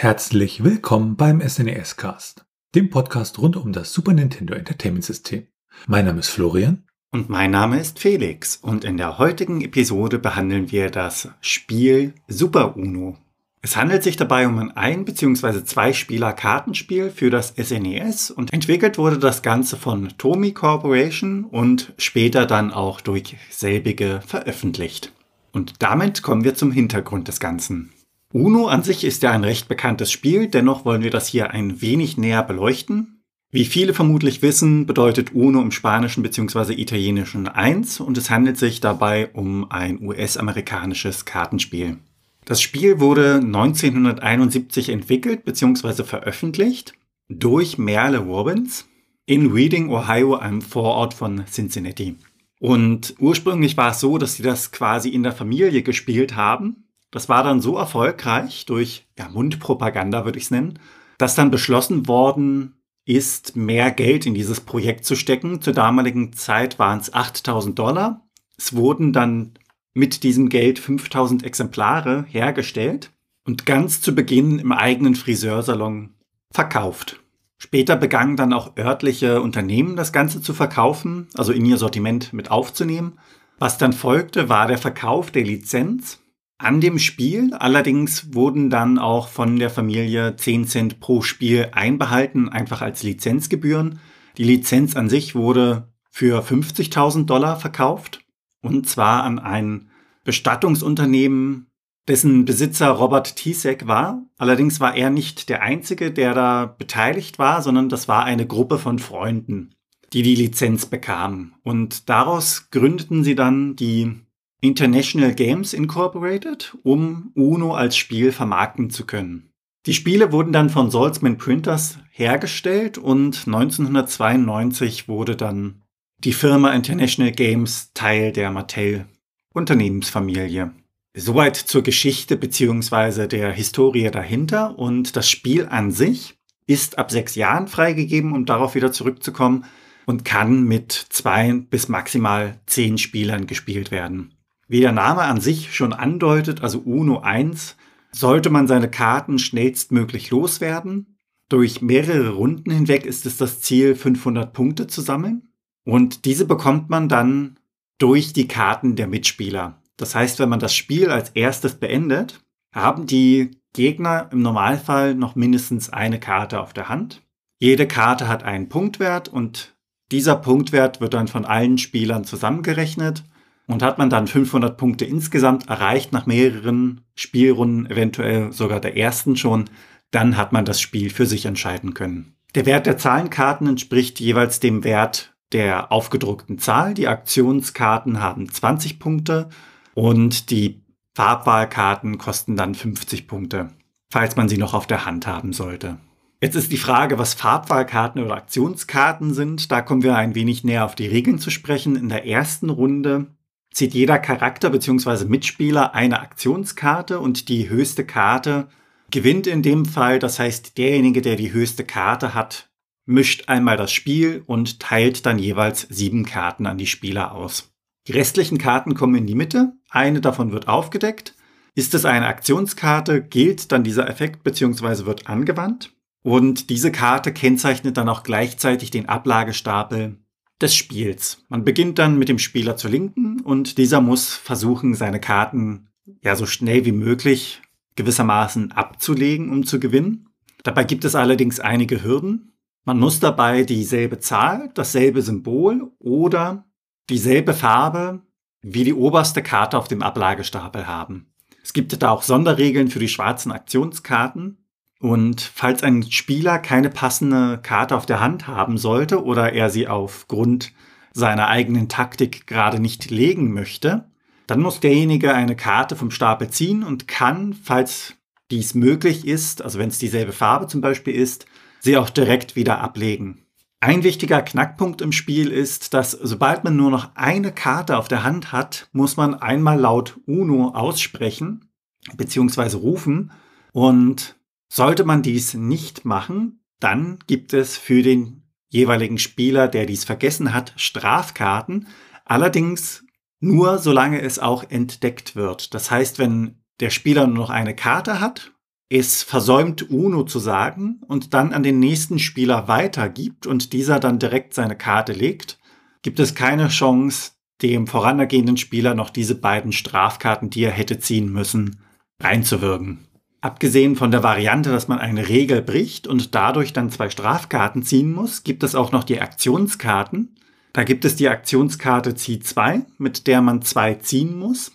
Herzlich willkommen beim SNES Cast, dem Podcast rund um das Super Nintendo Entertainment System. Mein Name ist Florian. Und mein Name ist Felix. Und in der heutigen Episode behandeln wir das Spiel Super Uno. Es handelt sich dabei um ein ein- bzw. zwei Spieler Kartenspiel für das SNES und entwickelt wurde das Ganze von Tomy Corporation und später dann auch durch selbige veröffentlicht. Und damit kommen wir zum Hintergrund des Ganzen. Uno an sich ist ja ein recht bekanntes Spiel, dennoch wollen wir das hier ein wenig näher beleuchten. Wie viele vermutlich wissen, bedeutet Uno im Spanischen bzw. Italienischen eins und es handelt sich dabei um ein US-amerikanisches Kartenspiel. Das Spiel wurde 1971 entwickelt bzw. veröffentlicht durch Merle Robbins in Reading, Ohio, einem Vorort von Cincinnati. Und ursprünglich war es so, dass sie das quasi in der Familie gespielt haben. Das war dann so erfolgreich durch ja, Mundpropaganda, würde ich es nennen, dass dann beschlossen worden ist, mehr Geld in dieses Projekt zu stecken. Zur damaligen Zeit waren es 8000 Dollar. Es wurden dann mit diesem Geld 5000 Exemplare hergestellt und ganz zu Beginn im eigenen Friseursalon verkauft. Später begannen dann auch örtliche Unternehmen das Ganze zu verkaufen, also in ihr Sortiment mit aufzunehmen. Was dann folgte, war der Verkauf der Lizenz an dem Spiel. Allerdings wurden dann auch von der Familie 10 Cent pro Spiel einbehalten, einfach als Lizenzgebühren. Die Lizenz an sich wurde für 50.000 Dollar verkauft und zwar an ein Bestattungsunternehmen, dessen Besitzer Robert Tisek war. Allerdings war er nicht der Einzige, der da beteiligt war, sondern das war eine Gruppe von Freunden, die die Lizenz bekamen. Und daraus gründeten sie dann die International Games Incorporated, um Uno als Spiel vermarkten zu können. Die Spiele wurden dann von Salzman Printers hergestellt und 1992 wurde dann die Firma International Games Teil der Mattel Unternehmensfamilie. Soweit zur Geschichte bzw. der Historie dahinter und das Spiel an sich ist ab sechs Jahren freigegeben, um darauf wieder zurückzukommen und kann mit zwei bis maximal zehn Spielern gespielt werden. Wie der Name an sich schon andeutet, also Uno 1, sollte man seine Karten schnellstmöglich loswerden. Durch mehrere Runden hinweg ist es das Ziel, 500 Punkte zu sammeln. Und diese bekommt man dann durch die Karten der Mitspieler. Das heißt, wenn man das Spiel als erstes beendet, haben die Gegner im Normalfall noch mindestens eine Karte auf der Hand. Jede Karte hat einen Punktwert und dieser Punktwert wird dann von allen Spielern zusammengerechnet und hat man dann 500 Punkte insgesamt erreicht nach mehreren Spielrunden, eventuell sogar der ersten schon, dann hat man das Spiel für sich entscheiden können. Der Wert der Zahlenkarten entspricht jeweils dem Wert der aufgedruckten Zahl. Die Aktionskarten haben 20 Punkte und die Farbwahlkarten kosten dann 50 Punkte, falls man sie noch auf der Hand haben sollte. Jetzt ist die Frage, was Farbwahlkarten oder Aktionskarten sind. Da kommen wir ein wenig näher auf die Regeln zu sprechen. In der ersten Runde zieht jeder Charakter bzw. Mitspieler eine Aktionskarte und die höchste Karte gewinnt in dem Fall. Das heißt, derjenige, der die höchste Karte hat, mischt einmal das Spiel und teilt dann jeweils sieben Karten an die Spieler aus. Die restlichen Karten kommen in die Mitte, eine davon wird aufgedeckt. Ist es eine Aktionskarte, gilt dann dieser Effekt bzw. wird angewandt. Und diese Karte kennzeichnet dann auch gleichzeitig den Ablagestapel des Spiels. Man beginnt dann mit dem Spieler zur Linken und dieser muss versuchen, seine Karten ja so schnell wie möglich gewissermaßen abzulegen, um zu gewinnen. Dabei gibt es allerdings einige Hürden. Man muss dabei dieselbe Zahl, dasselbe Symbol oder dieselbe Farbe wie die oberste Karte auf dem Ablagestapel haben. Es gibt da auch Sonderregeln für die schwarzen Aktionskarten. Und falls ein Spieler keine passende Karte auf der Hand haben sollte oder er sie aufgrund seiner eigenen Taktik gerade nicht legen möchte, dann muss derjenige eine Karte vom Stapel ziehen und kann, falls dies möglich ist, also wenn es dieselbe Farbe zum Beispiel ist, sie auch direkt wieder ablegen. Ein wichtiger Knackpunkt im Spiel ist, dass sobald man nur noch eine Karte auf der Hand hat, muss man einmal laut Uno aussprechen bzw. rufen. Und sollte man dies nicht machen, dann gibt es für den jeweiligen Spieler, der dies vergessen hat, Strafkarten. Allerdings nur solange es auch entdeckt wird. Das heißt, wenn der Spieler nur noch eine Karte hat es versäumt, Uno zu sagen und dann an den nächsten Spieler weitergibt und dieser dann direkt seine Karte legt, gibt es keine Chance, dem vorangehenden Spieler noch diese beiden Strafkarten, die er hätte ziehen müssen, reinzuwirken. Abgesehen von der Variante, dass man eine Regel bricht und dadurch dann zwei Strafkarten ziehen muss, gibt es auch noch die Aktionskarten. Da gibt es die Aktionskarte Zieh 2, mit der man zwei ziehen muss.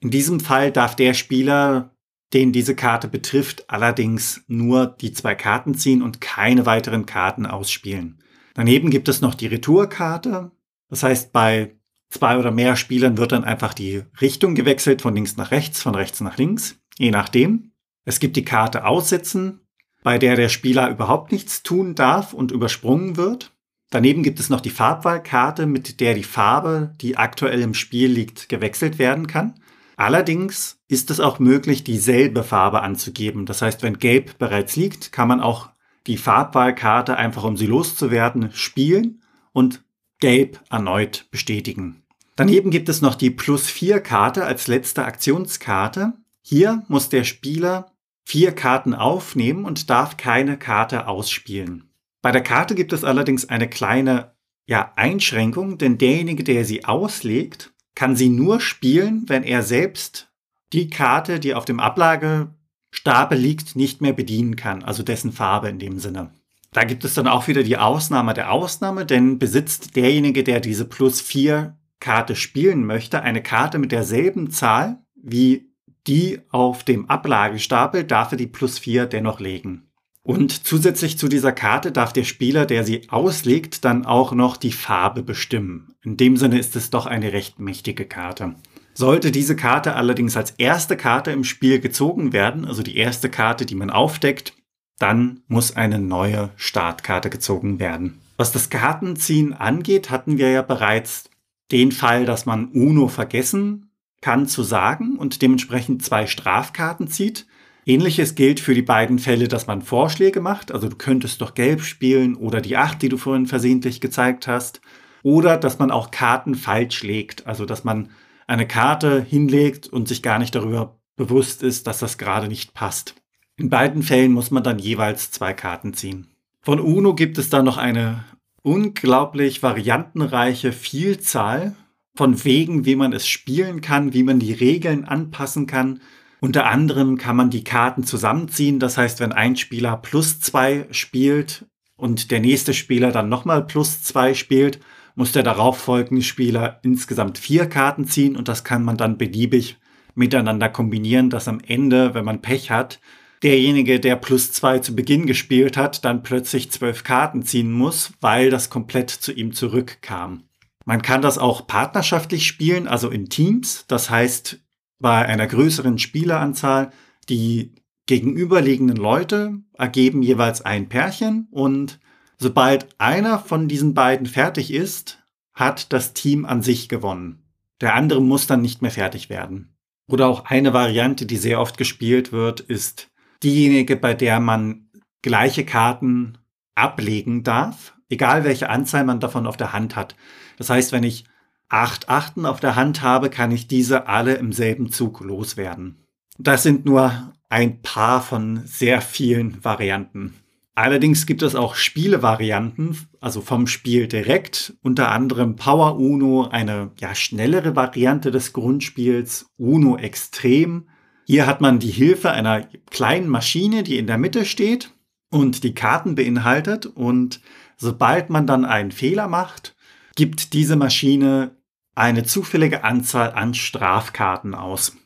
In diesem Fall darf der Spieler, den diese Karte betrifft, allerdings nur die zwei Karten ziehen und keine weiteren Karten ausspielen. Daneben gibt es noch die Retourkarte. Das heißt, bei zwei oder mehr Spielern wird dann einfach die Richtung gewechselt, von links nach rechts, von rechts nach links, je nachdem. Es gibt die Karte Aussetzen, bei der der Spieler überhaupt nichts tun darf und übersprungen wird. Daneben gibt es noch die Farbwahlkarte, mit der die Farbe, die aktuell im Spiel liegt, gewechselt werden kann. Allerdings ist es auch möglich, dieselbe Farbe anzugeben. Das heißt, wenn Gelb bereits liegt, kann man auch die Farbwahlkarte einfach um sie loszuwerden spielen und Gelb erneut bestätigen. Daneben gibt es noch die Plus 4 Karte als letzte Aktionskarte. Hier muss der Spieler vier Karten aufnehmen und darf keine Karte ausspielen. Bei der Karte gibt es allerdings eine kleine ja, Einschränkung, denn derjenige, der sie auslegt, kann sie nur spielen, wenn er selbst die Karte, die auf dem Ablagestapel liegt, nicht mehr bedienen kann, also dessen Farbe in dem Sinne. Da gibt es dann auch wieder die Ausnahme der Ausnahme, denn besitzt derjenige, der diese plus 4 Karte spielen möchte, eine Karte mit derselben Zahl wie die auf dem Ablagestapel, darf er die plus 4 dennoch legen. Und zusätzlich zu dieser Karte darf der Spieler, der sie auslegt, dann auch noch die Farbe bestimmen. In dem Sinne ist es doch eine recht mächtige Karte. Sollte diese Karte allerdings als erste Karte im Spiel gezogen werden, also die erste Karte, die man aufdeckt, dann muss eine neue Startkarte gezogen werden. Was das Kartenziehen angeht, hatten wir ja bereits den Fall, dass man Uno vergessen kann zu sagen und dementsprechend zwei Strafkarten zieht. Ähnliches gilt für die beiden Fälle, dass man Vorschläge macht, also du könntest doch gelb spielen oder die acht, die du vorhin versehentlich gezeigt hast, oder dass man auch Karten falsch legt, also dass man eine Karte hinlegt und sich gar nicht darüber bewusst ist, dass das gerade nicht passt. In beiden Fällen muss man dann jeweils zwei Karten ziehen. Von Uno gibt es dann noch eine unglaublich variantenreiche Vielzahl von Wegen, wie man es spielen kann, wie man die Regeln anpassen kann. Unter anderem kann man die Karten zusammenziehen. Das heißt, wenn ein Spieler plus zwei spielt und der nächste Spieler dann nochmal plus zwei spielt, muss der darauffolgende Spieler insgesamt vier Karten ziehen und das kann man dann beliebig miteinander kombinieren, dass am Ende, wenn man Pech hat, derjenige, der plus zwei zu Beginn gespielt hat, dann plötzlich zwölf Karten ziehen muss, weil das komplett zu ihm zurückkam. Man kann das auch partnerschaftlich spielen, also in Teams. Das heißt, bei einer größeren Spieleranzahl, die gegenüberliegenden Leute ergeben jeweils ein Pärchen und sobald einer von diesen beiden fertig ist, hat das Team an sich gewonnen. Der andere muss dann nicht mehr fertig werden. Oder auch eine Variante, die sehr oft gespielt wird, ist diejenige, bei der man gleiche Karten ablegen darf, egal welche Anzahl man davon auf der Hand hat. Das heißt, wenn ich acht Achten auf der Hand habe, kann ich diese alle im selben Zug loswerden. Das sind nur ein paar von sehr vielen Varianten. Allerdings gibt es auch Spielevarianten, also vom Spiel direkt, unter anderem Power Uno, eine ja, schnellere Variante des Grundspiels, Uno Extrem, hier hat man die Hilfe einer kleinen Maschine, die in der Mitte steht und die Karten beinhaltet. Und sobald man dann einen Fehler macht, gibt diese Maschine eine zufällige Anzahl an Strafkarten aus.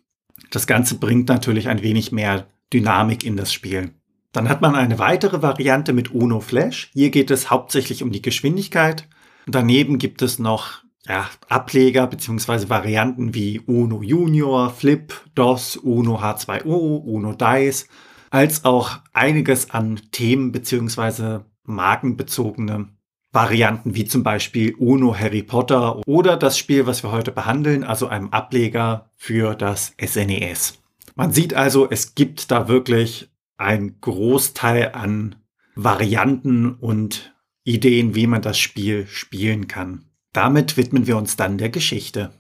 Das Ganze bringt natürlich ein wenig mehr Dynamik in das Spiel. Dann hat man eine weitere Variante mit Uno Flash. Hier geht es hauptsächlich um die Geschwindigkeit. Daneben gibt es noch ja, Ableger beziehungsweise Varianten wie Uno Junior, Flip, DOS, Uno H2O, Uno Dice, als auch einiges an Themen beziehungsweise markenbezogene Varianten wie zum Beispiel Uno Harry Potter oder das Spiel, was wir heute behandeln, also einem Ableger für das SNES. E Man sieht also, es gibt da wirklich ein Großteil an Varianten und Ideen, wie man das Spiel spielen kann. Damit widmen wir uns dann der Geschichte.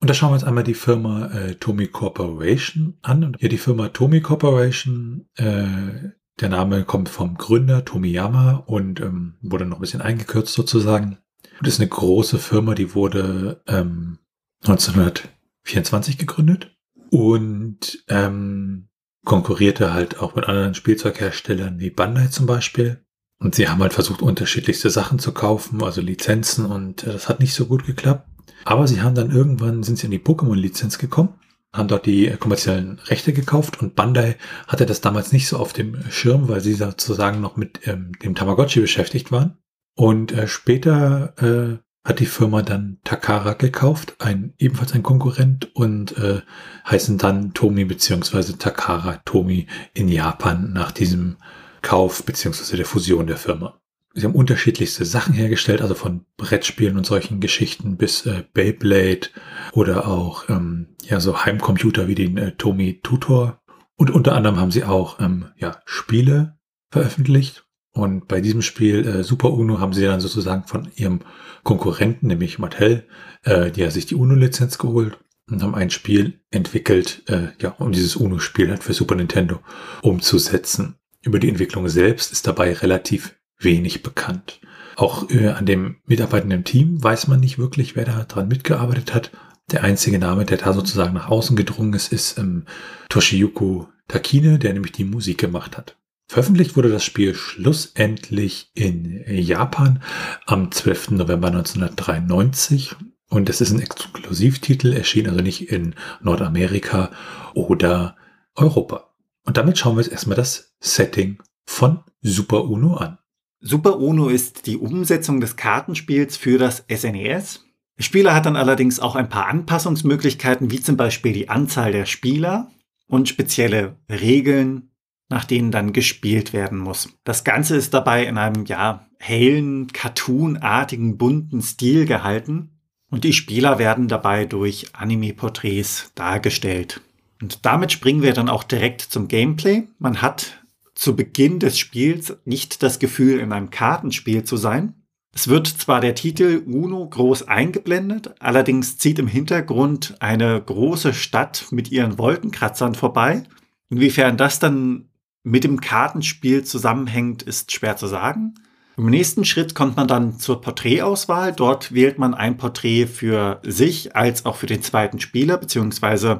Und da schauen wir uns einmal die Firma äh, Tomy Corporation an. Und hier die Firma Tomy Corporation, äh, der Name kommt vom Gründer Tomiyama und ähm, wurde noch ein bisschen eingekürzt sozusagen. Und ist eine große Firma, die wurde ähm, 1924 gegründet und ähm, konkurrierte halt auch mit anderen Spielzeugherstellern wie Bandai zum Beispiel. Und sie haben halt versucht, unterschiedlichste Sachen zu kaufen, also Lizenzen, und äh, das hat nicht so gut geklappt. Aber sie haben dann irgendwann, sind sie in die Pokémon-Lizenz gekommen, haben dort die kommerziellen Rechte gekauft und Bandai hatte das damals nicht so auf dem Schirm, weil sie sozusagen noch mit ähm, dem Tamagotchi beschäftigt waren. Und äh, später äh, hat die Firma dann Takara gekauft, ein ebenfalls ein Konkurrent und äh, heißen dann Tomi beziehungsweise Takara Tomi in Japan nach diesem Kauf beziehungsweise der Fusion der Firma. Sie haben unterschiedlichste Sachen hergestellt, also von Brettspielen und solchen Geschichten bis äh, Beyblade oder auch ähm, ja so Heimcomputer wie den äh, Tomi Tutor. Und unter anderem haben sie auch ähm, ja Spiele veröffentlicht und bei diesem Spiel äh, Super Uno haben sie dann sozusagen von ihrem Konkurrenten, nämlich Mattel, äh, die hat sich die Uno-Lizenz geholt und haben ein Spiel entwickelt, äh, ja, um dieses Uno-Spiel halt für Super Nintendo umzusetzen. Über die Entwicklung selbst ist dabei relativ wenig bekannt. Auch äh, an dem mitarbeitenden Team weiß man nicht wirklich, wer da dran mitgearbeitet hat. Der einzige Name, der da sozusagen nach außen gedrungen ist, ist ähm, Toshiyuku Takine, der nämlich die Musik gemacht hat. Veröffentlicht wurde das Spiel schlussendlich in Japan am 12. November 1993 und es ist ein Exklusivtitel, erschien also nicht in Nordamerika oder Europa. Und damit schauen wir uns erstmal das Setting von Super Uno an. Super Uno ist die Umsetzung des Kartenspiels für das SNES. E der Spieler hat dann allerdings auch ein paar Anpassungsmöglichkeiten, wie zum Beispiel die Anzahl der Spieler und spezielle Regeln nach denen dann gespielt werden muss. Das Ganze ist dabei in einem, ja, hellen, cartoonartigen, bunten Stil gehalten und die Spieler werden dabei durch Anime-Porträts dargestellt. Und damit springen wir dann auch direkt zum Gameplay. Man hat zu Beginn des Spiels nicht das Gefühl, in einem Kartenspiel zu sein. Es wird zwar der Titel Uno groß eingeblendet, allerdings zieht im Hintergrund eine große Stadt mit ihren Wolkenkratzern vorbei. Inwiefern das dann mit dem Kartenspiel zusammenhängt, ist schwer zu sagen. Im nächsten Schritt kommt man dann zur Porträtauswahl. Dort wählt man ein Porträt für sich als auch für den zweiten Spieler bzw.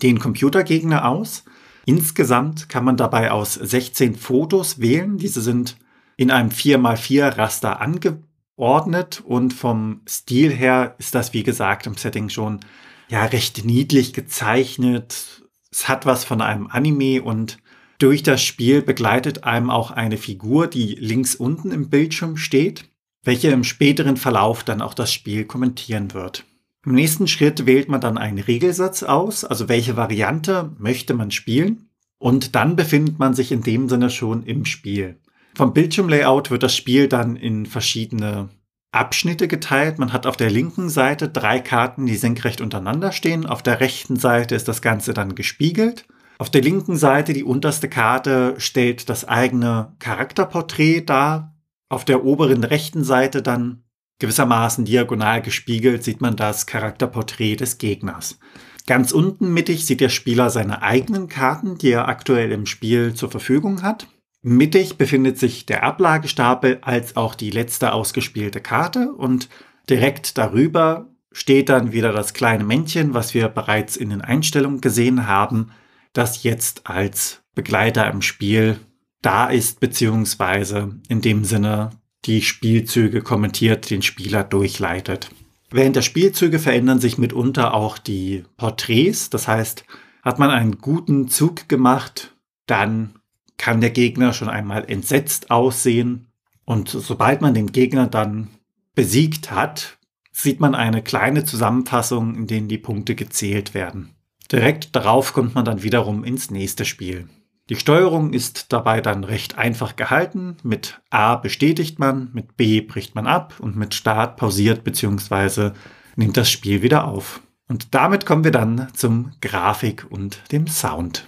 den Computergegner aus. Insgesamt kann man dabei aus 16 Fotos wählen. Diese sind in einem 4x4 Raster angeordnet und vom Stil her ist das, wie gesagt, im Setting schon ja recht niedlich gezeichnet. Es hat was von einem Anime und durch das Spiel begleitet einem auch eine Figur, die links unten im Bildschirm steht, welche im späteren Verlauf dann auch das Spiel kommentieren wird. Im nächsten Schritt wählt man dann einen Regelsatz aus, also welche Variante möchte man spielen. Und dann befindet man sich in dem Sinne schon im Spiel. Vom Bildschirmlayout wird das Spiel dann in verschiedene Abschnitte geteilt. Man hat auf der linken Seite drei Karten, die senkrecht untereinander stehen. Auf der rechten Seite ist das Ganze dann gespiegelt. Auf der linken Seite, die unterste Karte, stellt das eigene Charakterporträt dar. Auf der oberen rechten Seite dann gewissermaßen diagonal gespiegelt sieht man das Charakterporträt des Gegners. Ganz unten mittig sieht der Spieler seine eigenen Karten, die er aktuell im Spiel zur Verfügung hat. Mittig befindet sich der Ablagestapel als auch die letzte ausgespielte Karte und direkt darüber steht dann wieder das kleine Männchen, was wir bereits in den Einstellungen gesehen haben, das jetzt als Begleiter im Spiel da ist, beziehungsweise in dem Sinne die Spielzüge kommentiert, den Spieler durchleitet. Während der Spielzüge verändern sich mitunter auch die Porträts. Das heißt, hat man einen guten Zug gemacht, dann kann der Gegner schon einmal entsetzt aussehen. Und sobald man den Gegner dann besiegt hat, sieht man eine kleine Zusammenfassung, in denen die Punkte gezählt werden. Direkt darauf kommt man dann wiederum ins nächste Spiel. Die Steuerung ist dabei dann recht einfach gehalten. Mit A bestätigt man, mit B bricht man ab und mit Start pausiert bzw. nimmt das Spiel wieder auf. Und damit kommen wir dann zum Grafik und dem Sound.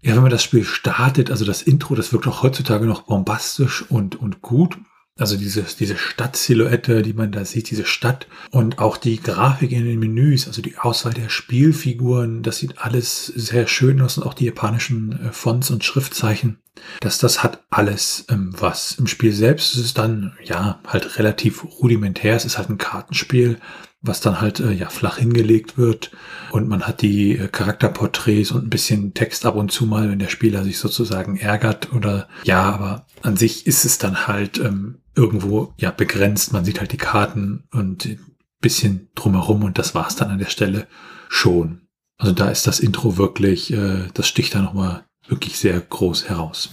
Ja, wenn man das Spiel startet, also das Intro, das wirkt auch heutzutage noch bombastisch und, und gut. Also diese, diese Stadtsilhouette, die man da sieht, diese Stadt und auch die Grafik in den Menüs, also die Auswahl der Spielfiguren, das sieht alles sehr schön aus und auch die japanischen äh, Fonts und Schriftzeichen. dass das hat alles ähm, was. Im Spiel selbst ist es dann, ja, halt relativ rudimentär. Es ist halt ein Kartenspiel, was dann halt äh, ja flach hingelegt wird und man hat die äh, Charakterporträts und ein bisschen Text ab und zu mal, wenn der Spieler sich sozusagen ärgert oder ja, aber an sich ist es dann halt ähm, irgendwo ja begrenzt. Man sieht halt die Karten und ein bisschen drumherum und das war's dann an der Stelle schon. Also da ist das Intro wirklich, äh, das sticht da nochmal wirklich sehr groß heraus.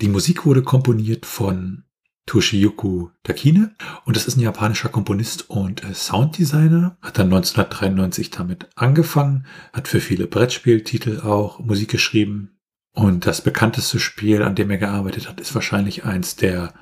Die Musik wurde komponiert von Toshiyuku Takine. Und das ist ein japanischer Komponist und äh, Sounddesigner. Hat dann 1993 damit angefangen, hat für viele Brettspieltitel auch Musik geschrieben. Und das bekannteste Spiel, an dem er gearbeitet hat, ist wahrscheinlich eins der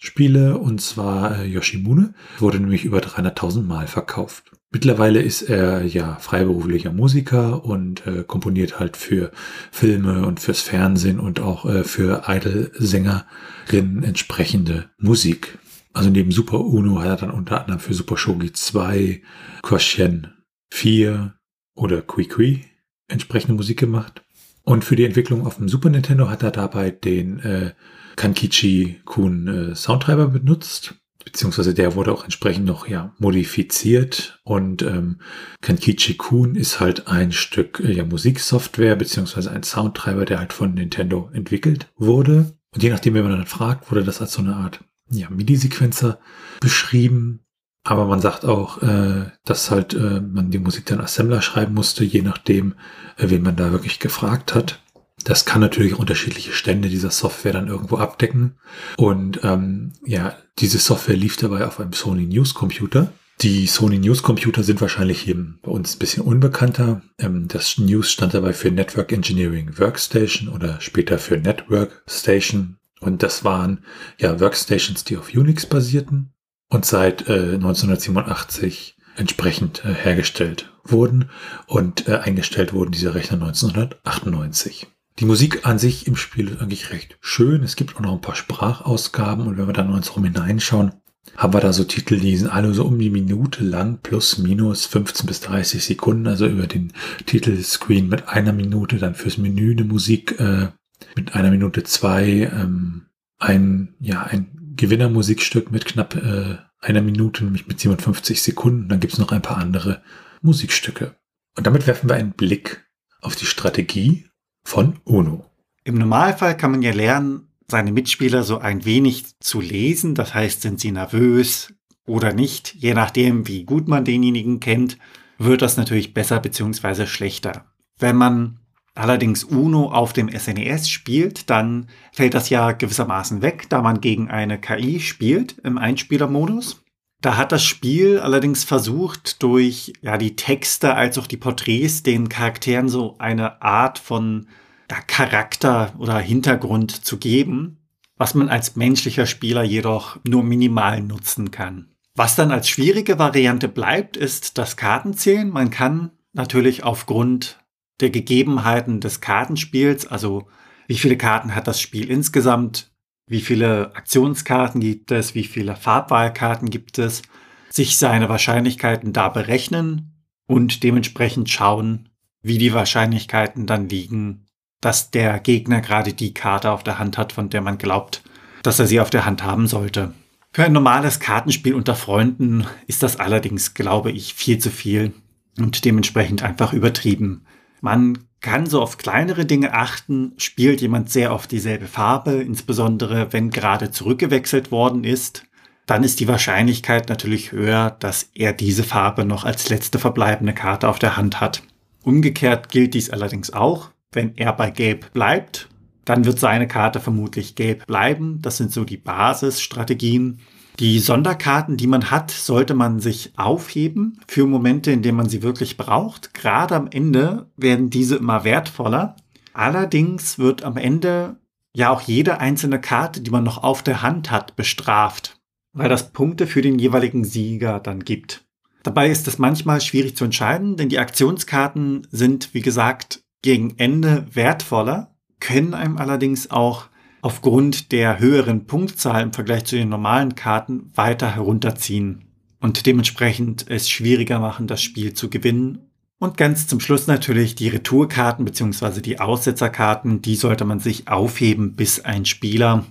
Parislot-Spiele, und zwar äh, Yoshimune. Wurde nämlich über 300.000 Mal verkauft. Mittlerweile ist er ja freiberuflicher Musiker und äh, komponiert halt für Filme und fürs Fernsehen und auch äh, für Idol-Sängerinnen entsprechende Musik. Also neben Super Uno hat er dann unter anderem für Super Shogi 2, Quotient 4 oder Kui Kui entsprechende Musik gemacht. Und für die Entwicklung auf dem Super Nintendo hat er dabei den äh, Kankichi Kun äh, Soundtreiber benutzt beziehungsweise der wurde auch entsprechend noch ja modifiziert und ähm, Kankichi Kun ist halt ein Stück äh, ja Musiksoftware beziehungsweise ein Soundtreiber, der halt von Nintendo entwickelt wurde und je nachdem, wie man dann fragt, wurde das als so eine Art ja MIDI-Sequenzer beschrieben. Aber man sagt auch, äh, dass halt äh, man die Musik dann Assembler schreiben musste, je nachdem, äh, wen man da wirklich gefragt hat. Das kann natürlich unterschiedliche Stände dieser Software dann irgendwo abdecken. Und ähm, ja, diese Software lief dabei auf einem Sony News Computer. Die Sony News Computer sind wahrscheinlich hier bei uns ein bisschen unbekannter. Ähm, das News stand dabei für Network Engineering Workstation oder später für Network Station. Und das waren ja Workstations, die auf Unix basierten und seit äh, 1987 entsprechend äh, hergestellt wurden und äh, eingestellt wurden diese Rechner 1998. Die Musik an sich im Spiel ist eigentlich recht schön. Es gibt auch noch ein paar Sprachausgaben und wenn wir dann uns rum hineinschauen, haben wir da so Titel, die sind alle so um die Minute lang, plus minus 15 bis 30 Sekunden, also über den Titelscreen mit einer Minute, dann fürs Menü eine Musik äh, mit einer Minute zwei, ähm, ein, ja, ein Gewinnermusikstück mit knapp äh, einer Minute, nämlich mit 57 Sekunden. Dann gibt's noch ein paar andere Musikstücke. Und damit werfen wir einen Blick auf die Strategie von UNO. Im Normalfall kann man ja lernen, seine Mitspieler so ein wenig zu lesen. Das heißt, sind sie nervös oder nicht, je nachdem, wie gut man denjenigen kennt, wird das natürlich besser bzw. schlechter. Wenn man allerdings UNO auf dem SNES e spielt, dann fällt das ja gewissermaßen weg, da man gegen eine KI spielt im Einspielermodus. Da hat das Spiel allerdings versucht, durch ja, die Texte als auch die Porträts den Charakteren so eine Art von ja, Charakter oder Hintergrund zu geben, was man als menschlicher Spieler jedoch nur minimal nutzen kann. Was dann als schwierige Variante bleibt, ist das Kartenzählen. Man kann natürlich aufgrund der Gegebenheiten des Kartenspiels, also wie viele Karten hat das Spiel insgesamt, wie viele Aktionskarten gibt es, wie viele Farbwahlkarten gibt es, sich seine Wahrscheinlichkeiten da berechnen und dementsprechend schauen, wie die Wahrscheinlichkeiten dann liegen, dass der Gegner gerade die Karte auf der Hand hat, von der man glaubt, dass er sie auf der Hand haben sollte. Für ein normales Kartenspiel unter Freunden ist das allerdings, glaube ich, viel zu viel und dementsprechend einfach übertrieben. Man kann so auf kleinere Dinge achten, spielt jemand sehr oft dieselbe Farbe, insbesondere wenn gerade zurückgewechselt worden ist, dann ist die Wahrscheinlichkeit natürlich höher, dass er diese Farbe noch als letzte verbleibende Karte auf der Hand hat. Umgekehrt gilt dies allerdings auch, wenn er bei Gelb bleibt, dann wird seine Karte vermutlich gelb bleiben. Das sind so die Basisstrategien. Die Sonderkarten, die man hat, sollte man sich aufheben für Momente, in denen man sie wirklich braucht. Gerade am Ende werden diese immer wertvoller. Allerdings wird am Ende ja auch jede einzelne Karte, die man noch auf der Hand hat, bestraft, weil das Punkte für den jeweiligen Sieger dann gibt. Dabei ist es manchmal schwierig zu entscheiden, denn die Aktionskarten sind, wie gesagt, gegen Ende wertvoller, können einem allerdings auch aufgrund der höheren Punktzahl im Vergleich zu den normalen Karten weiter herunterziehen und dementsprechend es schwieriger machen, das Spiel zu gewinnen. Und ganz zum Schluss natürlich die Retourkarten bzw. die Aussetzerkarten, die sollte man sich aufheben, bis ein Spieler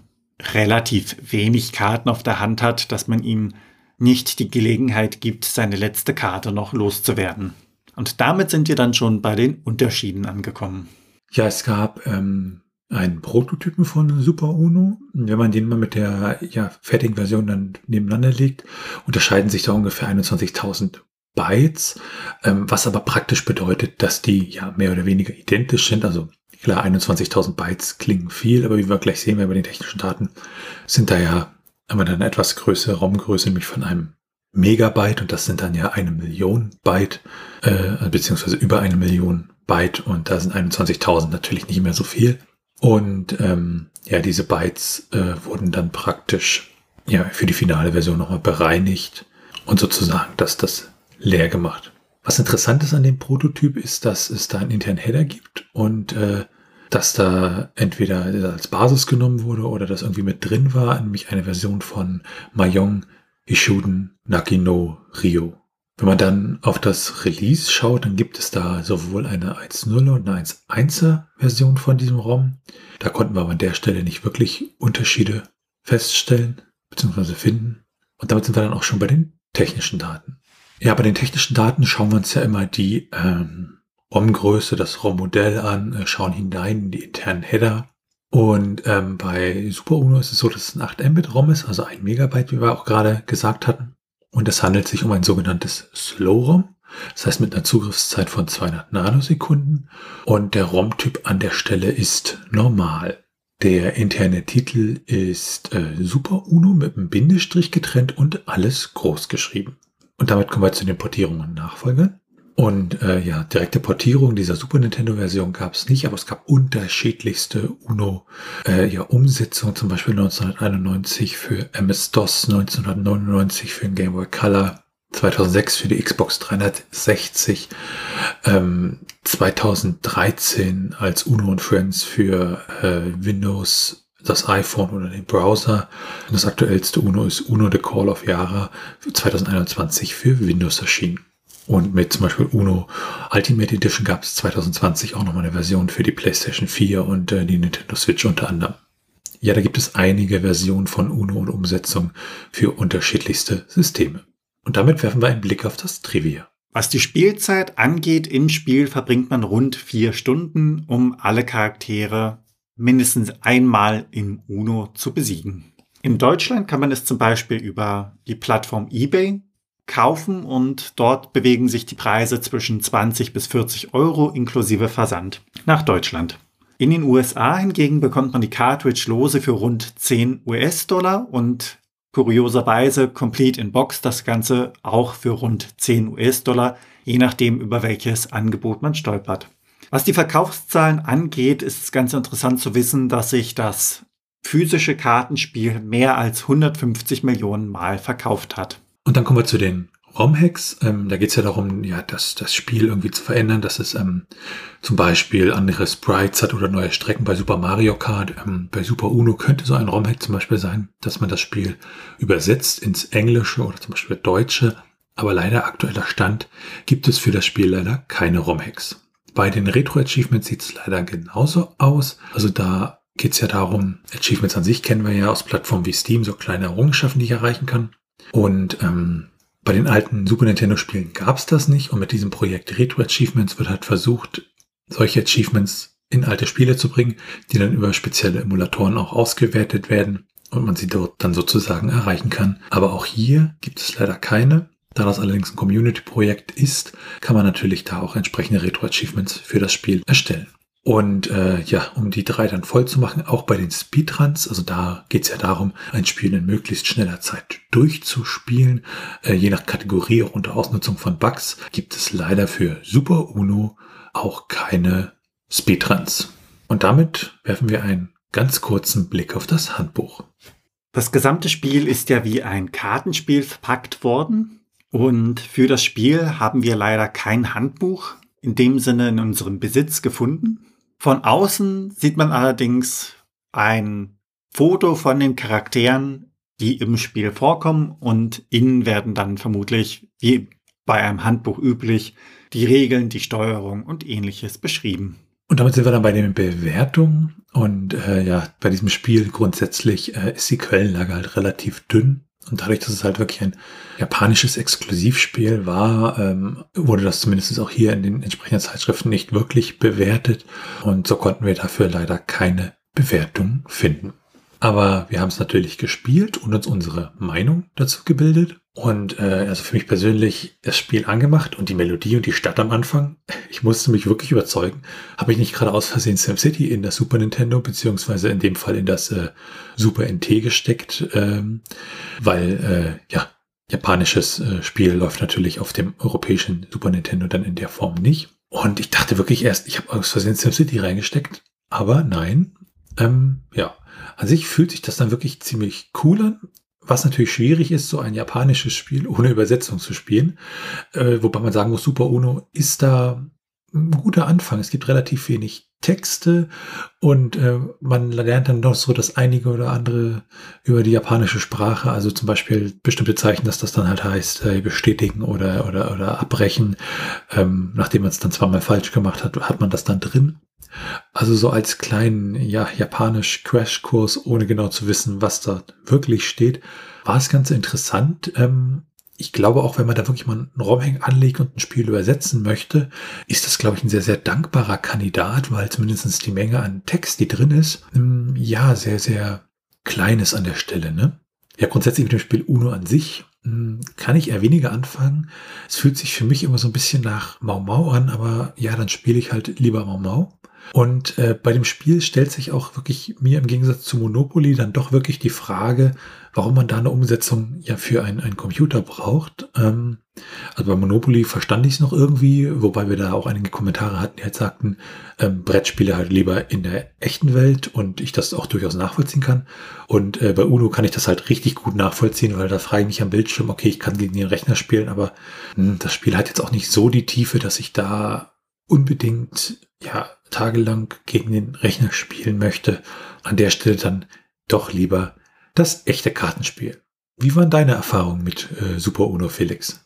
relativ wenig Karten auf der Hand hat, dass man ihm nicht die Gelegenheit gibt, seine letzte Karte noch loszuwerden. Und damit sind wir dann schon bei den Unterschieden angekommen. Ja, es gab ähm, einen Prototypen von Super Uno. Wenn man den mal mit der ja, fertigen Version dann nebeneinander legt, unterscheiden sich da ungefähr 21.000 Bytes, ähm, was aber praktisch bedeutet, dass die ja mehr oder weniger identisch sind. Also klar, 21.000 Bytes klingen viel, aber wie wir gleich sehen werden bei den technischen Daten, sind da ja immer dann etwas größere Raumgröße, nämlich von einem Megabyte und das sind dann ja eine Million Byte, äh, beziehungsweise über eine Million Byte und da sind 21.000 natürlich nicht mehr so viel. Und ähm, ja, diese Bytes äh, wurden dann praktisch ja für die finale Version nochmal bereinigt und sozusagen dass das leer gemacht. Was interessant ist an dem Prototyp ist, dass es da einen internen Header gibt und äh, dass da entweder als Basis genommen wurde oder das irgendwie mit drin war, nämlich eine Version von Mayong Ishuden Nakino Rio. Wenn man dann auf das Release schaut, dann gibt es da sowohl eine 1.0 und eine 1.1er Version von diesem ROM. Da konnten wir aber an der Stelle nicht wirklich Unterschiede feststellen bzw. finden. Und damit sind wir dann auch schon bei den technischen Daten. Ja, bei den technischen Daten schauen wir uns ja immer die ähm, ROM-Größe, das ROM-Modell an, äh, schauen hinein in die internen Header. Und ähm, bei Super Uno ist es so, dass es ein 8 Mbit ROM ist, also ein Megabyte, wie wir auch gerade gesagt hatten. Und es handelt sich um ein sogenanntes Slow-ROM. Das heißt mit einer Zugriffszeit von 200 Nanosekunden. Und der ROM-Typ an der Stelle ist normal. Der interne Titel ist äh, Super Uno mit einem Bindestrich getrennt und alles groß geschrieben. Und damit kommen wir zu den Portierungen und Nachfolgern. Und äh, ja, direkte Portierung dieser Super Nintendo-Version gab es nicht, aber es gab unterschiedlichste UNO äh, ja, zum Beispiel 1991 für MS-DOS, 1999 für den Game Boy Color, 2006 für die Xbox 360, ähm, 2013 als Uno und Friends für äh, Windows das iPhone oder den Browser. Und das aktuellste Uno ist Uno The Call of Yara 2021 für Windows erschienen. Und mit zum Beispiel Uno Ultimate Edition gab es 2020 auch nochmal eine Version für die PlayStation 4 und äh, die Nintendo Switch unter anderem. Ja, da gibt es einige Versionen von Uno und Umsetzungen für unterschiedlichste Systeme. Und damit werfen wir einen Blick auf das Trivia. Was die Spielzeit angeht, im Spiel verbringt man rund vier Stunden, um alle Charaktere mindestens einmal in Uno zu besiegen. In Deutschland kann man es zum Beispiel über die Plattform eBay kaufen und dort bewegen sich die Preise zwischen 20 bis 40 Euro inklusive Versand nach Deutschland. In den USA hingegen bekommt man die Cartridge lose für rund 10 US-Dollar und kurioserweise Complete in Box das Ganze auch für rund 10 US-Dollar, je nachdem über welches Angebot man stolpert. Was die Verkaufszahlen angeht, ist es ganz interessant zu wissen, dass sich das physische Kartenspiel mehr als 150 Millionen Mal verkauft hat. Und dann kommen wir zu den ROM-Hacks. Ähm, da geht es ja darum, ja, das, das Spiel irgendwie zu verändern, dass es ähm, zum Beispiel andere Sprites hat oder neue Strecken bei Super Mario Kart. Ähm, bei Super Uno könnte so ein ROM-Hack zum Beispiel sein, dass man das Spiel übersetzt ins Englische oder zum Beispiel Deutsche. Aber leider aktueller Stand gibt es für das Spiel leider keine ROM-Hacks. Bei den Retro-Achievements sieht es leider genauso aus. Also da geht es ja darum, Achievements an sich kennen wir ja aus Plattformen wie Steam, so kleine Errungenschaften, die ich erreichen kann. Und ähm, bei den alten Super Nintendo-Spielen gab es das nicht. Und mit diesem Projekt Retro Achievements wird halt versucht, solche Achievements in alte Spiele zu bringen, die dann über spezielle Emulatoren auch ausgewertet werden und man sie dort dann sozusagen erreichen kann. Aber auch hier gibt es leider keine. Da das allerdings ein Community-Projekt ist, kann man natürlich da auch entsprechende Retro-Achievements für das Spiel erstellen. Und äh, ja, um die drei dann voll zu machen, auch bei den Speedruns, also da geht es ja darum, ein Spiel in möglichst schneller Zeit durchzuspielen. Äh, je nach Kategorie, auch unter Ausnutzung von Bugs, gibt es leider für Super Uno auch keine Speedruns. Und damit werfen wir einen ganz kurzen Blick auf das Handbuch. Das gesamte Spiel ist ja wie ein Kartenspiel verpackt worden. Und für das Spiel haben wir leider kein Handbuch in dem Sinne in unserem Besitz gefunden. Von außen sieht man allerdings ein Foto von den Charakteren, die im Spiel vorkommen und innen werden dann vermutlich, wie bei einem Handbuch üblich, die Regeln, die Steuerung und ähnliches beschrieben. Und damit sind wir dann bei den Bewertungen. Und äh, ja, bei diesem Spiel grundsätzlich äh, ist die Quellenlage halt relativ dünn. Und dadurch, dass es halt wirklich ein japanisches Exklusivspiel war, ähm, wurde das zumindest auch hier in den entsprechenden Zeitschriften nicht wirklich bewertet. Und so konnten wir dafür leider keine Bewertung finden. Aber wir haben es natürlich gespielt und uns unsere Meinung dazu gebildet. Und äh, also für mich persönlich das Spiel angemacht und die Melodie und die Stadt am Anfang. Ich musste mich wirklich überzeugen. Habe ich nicht gerade aus Versehen SimCity in das Super Nintendo, beziehungsweise in dem Fall in das äh, Super NT gesteckt, ähm, weil äh, ja, japanisches äh, Spiel läuft natürlich auf dem europäischen Super Nintendo dann in der Form nicht. Und ich dachte wirklich erst, ich habe aus Versehen SimCity reingesteckt. Aber nein, ähm, ja, an sich fühlt sich das dann wirklich ziemlich cool an. Was natürlich schwierig ist, so ein japanisches Spiel ohne Übersetzung zu spielen. Äh, wobei man sagen muss, Super Uno ist da ein guter Anfang. Es gibt relativ wenig Texte und äh, man lernt dann noch so das einige oder andere über die japanische Sprache, also zum Beispiel bestimmte Zeichen, dass das dann halt heißt, äh, bestätigen oder, oder, oder abbrechen. Ähm, nachdem man es dann zweimal falsch gemacht hat, hat man das dann drin. Also so als kleinen, ja, japanisch Crashkurs, ohne genau zu wissen, was da wirklich steht, war es ganz interessant. Ähm, ich glaube auch, wenn man da wirklich mal einen Romhang anlegt und ein Spiel übersetzen möchte, ist das, glaube ich, ein sehr, sehr dankbarer Kandidat, weil zumindest die Menge an Text, die drin ist, ähm, ja, sehr, sehr klein ist an der Stelle. Ne? Ja, grundsätzlich mit dem Spiel Uno an sich hm, kann ich eher weniger anfangen. Es fühlt sich für mich immer so ein bisschen nach Mau Mau an, aber ja, dann spiele ich halt lieber Mau Mau. Und äh, bei dem Spiel stellt sich auch wirklich mir im Gegensatz zu Monopoly dann doch wirklich die Frage, warum man da eine Umsetzung ja für einen Computer braucht. Ähm, also bei Monopoly verstand ich es noch irgendwie, wobei wir da auch einige Kommentare hatten, die halt sagten, ähm, Brettspiele halt lieber in der echten Welt und ich das auch durchaus nachvollziehen kann. Und äh, bei Uno kann ich das halt richtig gut nachvollziehen, weil da frage ich mich am Bildschirm, okay, ich kann gegen den Rechner spielen, aber mh, hm, das Spiel hat jetzt auch nicht so die Tiefe, dass ich da unbedingt ja tagelang gegen den Rechner spielen möchte. An der Stelle dann doch lieber das echte Kartenspiel. Wie waren deine Erfahrungen mit äh, Super Uno, Felix?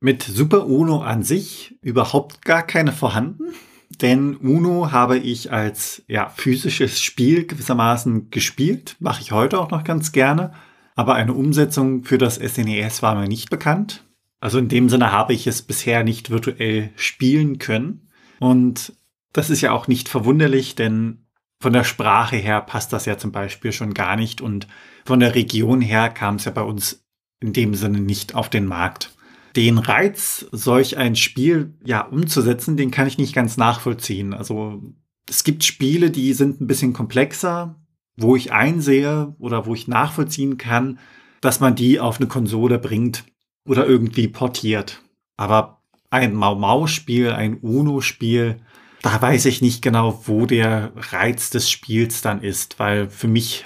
Mit Super Uno an sich überhaupt gar keine vorhanden, denn Uno habe ich als ja, physisches Spiel gewissermaßen gespielt, mache ich heute auch noch ganz gerne, aber eine Umsetzung für das SNES e war mir nicht bekannt. Also in dem Sinne habe ich es bisher nicht virtuell spielen können. Und das ist ja auch nicht verwunderlich, denn von der Sprache her passt das ja zum Beispiel schon gar nicht und von der Region her kam es ja bei uns in dem Sinne nicht auf den Markt. Den Reiz, solch ein Spiel ja umzusetzen, den kann ich nicht ganz nachvollziehen. Also es gibt Spiele, die sind ein bisschen komplexer, wo ich einsehe oder wo ich nachvollziehen kann, dass man die auf eine Konsole bringt oder irgendwie portiert. Aber ein Mau-Mau-Spiel, ein Uno-Spiel, da weiß ich nicht genau, wo der Reiz des Spiels dann ist, weil für mich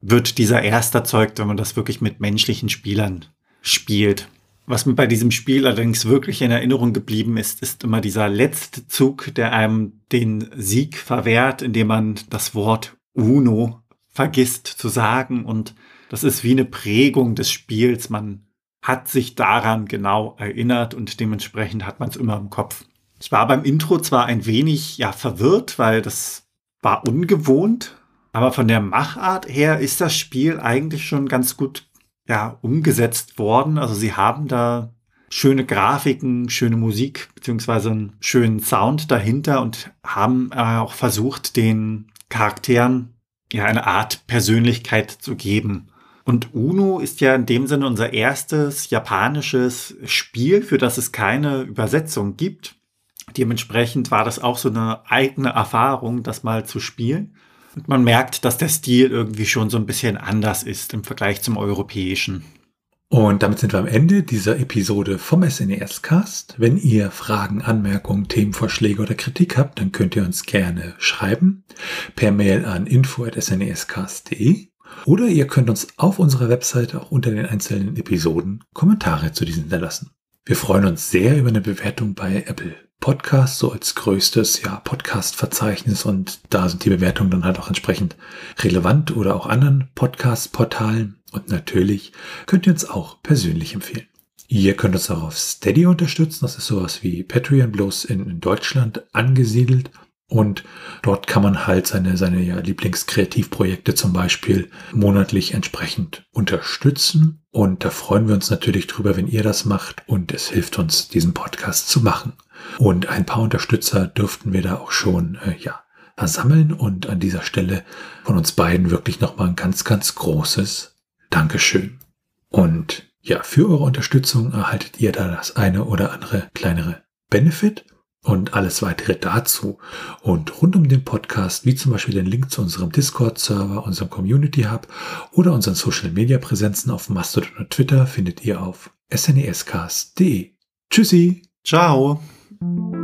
wird dieser erst erzeugt, wenn man das wirklich mit menschlichen Spielern spielt. Was mir bei diesem Spiel allerdings wirklich in Erinnerung geblieben ist, ist immer dieser letzte Zug, der einem den Sieg verwehrt, indem man das Wort Uno vergisst zu sagen. Und das ist wie eine Prägung des Spiels. Man hat sich daran genau erinnert und dementsprechend hat man es immer im Kopf. Ich war beim Intro zwar ein wenig ja verwirrt, weil das war ungewohnt, aber von der Machart her ist das Spiel eigentlich schon ganz gut ja umgesetzt worden. Also sie haben da schöne Grafiken, schöne Musik beziehungsweise einen schönen Sound dahinter und haben äh, auch versucht, den Charakteren ja eine Art Persönlichkeit zu geben. Und Uno ist ja in dem Sinne unser erstes japanisches Spiel, für das es keine Übersetzung gibt. Dementsprechend war das auch so eine eigene Erfahrung, das mal zu spielen. Und man merkt, dass der Stil irgendwie schon so ein bisschen anders ist im Vergleich zum europäischen. Und damit sind wir am Ende dieser Episode vom SNES Cast. Wenn ihr Fragen, Anmerkungen, Themenvorschläge oder Kritik habt, dann könnt ihr uns gerne schreiben per Mail an info@snescast.de oder ihr könnt uns auf unserer Webseite auch unter den einzelnen Episoden Kommentare zu diesen hinterlassen. Wir freuen uns sehr über eine Bewertung bei Apple Podcast so als größtes ja, Podcast-Verzeichnis und da sind die Bewertungen dann halt auch entsprechend relevant oder auch anderen Podcast-Portalen. Und natürlich könnt ihr uns auch persönlich empfehlen. Ihr könnt uns auch auf Steady unterstützen. Das ist sowas wie Patreon bloß in Deutschland angesiedelt. Und dort kann man halt seine, seine ja, Lieblingskreativprojekte zum Beispiel monatlich entsprechend unterstützen. Und da freuen wir uns natürlich drüber, wenn ihr das macht. Und es hilft uns, diesen Podcast zu machen. Und ein paar Unterstützer dürften wir da auch schon, äh, ja, versammeln. Und an dieser Stelle von uns beiden wirklich nochmal ein ganz, ganz großes Dankeschön. Und ja, für eure Unterstützung erhaltet ihr da das eine oder andere kleinere Benefit und alles weitere dazu. Und rund um den Podcast, wie zum Beispiel den Link zu unserem Discord-Server, unserem Community Hub oder unseren Social-Media-Präsenzen auf Mastodon und Twitter, findet ihr auf snescast.de. Tschüssi! Ciao! Eine